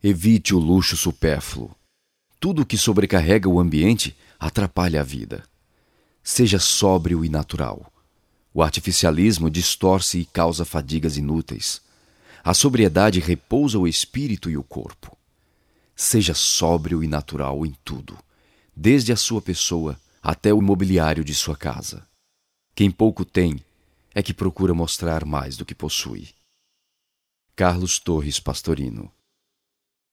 Evite o luxo supérfluo. Tudo que sobrecarrega o ambiente atrapalha a vida. Seja sóbrio e natural. O artificialismo distorce e causa fadigas inúteis. A sobriedade repousa o espírito e o corpo. Seja sóbrio e natural em tudo, desde a sua pessoa até o mobiliário de sua casa. Quem pouco tem é que procura mostrar mais do que possui. Carlos Torres Pastorino